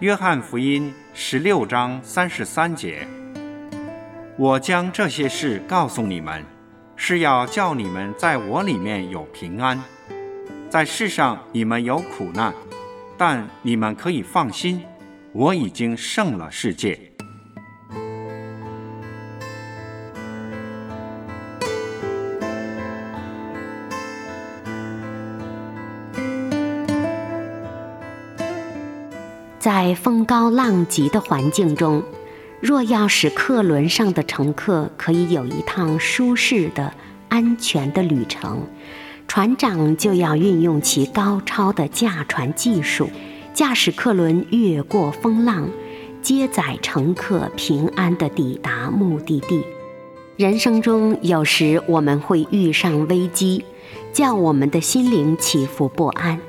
约翰福音十六章三十三节：我将这些事告诉你们，是要叫你们在我里面有平安。在世上你们有苦难，但你们可以放心，我已经胜了世界。在风高浪急的环境中，若要使客轮上的乘客可以有一趟舒适的、安全的旅程，船长就要运用其高超的驾船技术，驾驶客轮越过风浪，接载乘客平安地抵达目的地。人生中有时我们会遇上危机，叫我们的心灵起伏不安。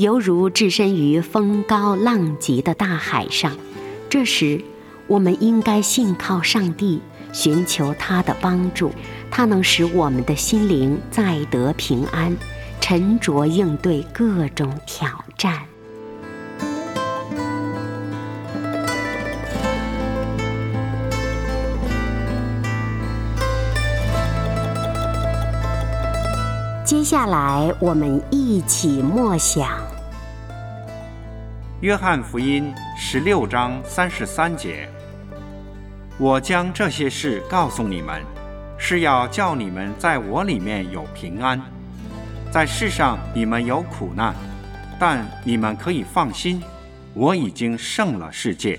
犹如置身于风高浪急的大海上，这时我们应该信靠上帝，寻求他的帮助，他能使我们的心灵再得平安，沉着应对各种挑战。接下来，我们一起默想。约翰福音十六章三十三节：我将这些事告诉你们，是要叫你们在我里面有平安。在世上你们有苦难，但你们可以放心，我已经胜了世界。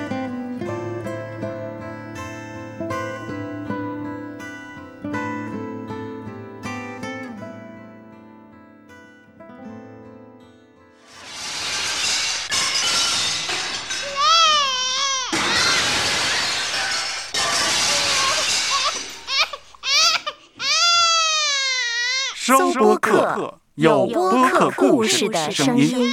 收播客，有播客故事的声音。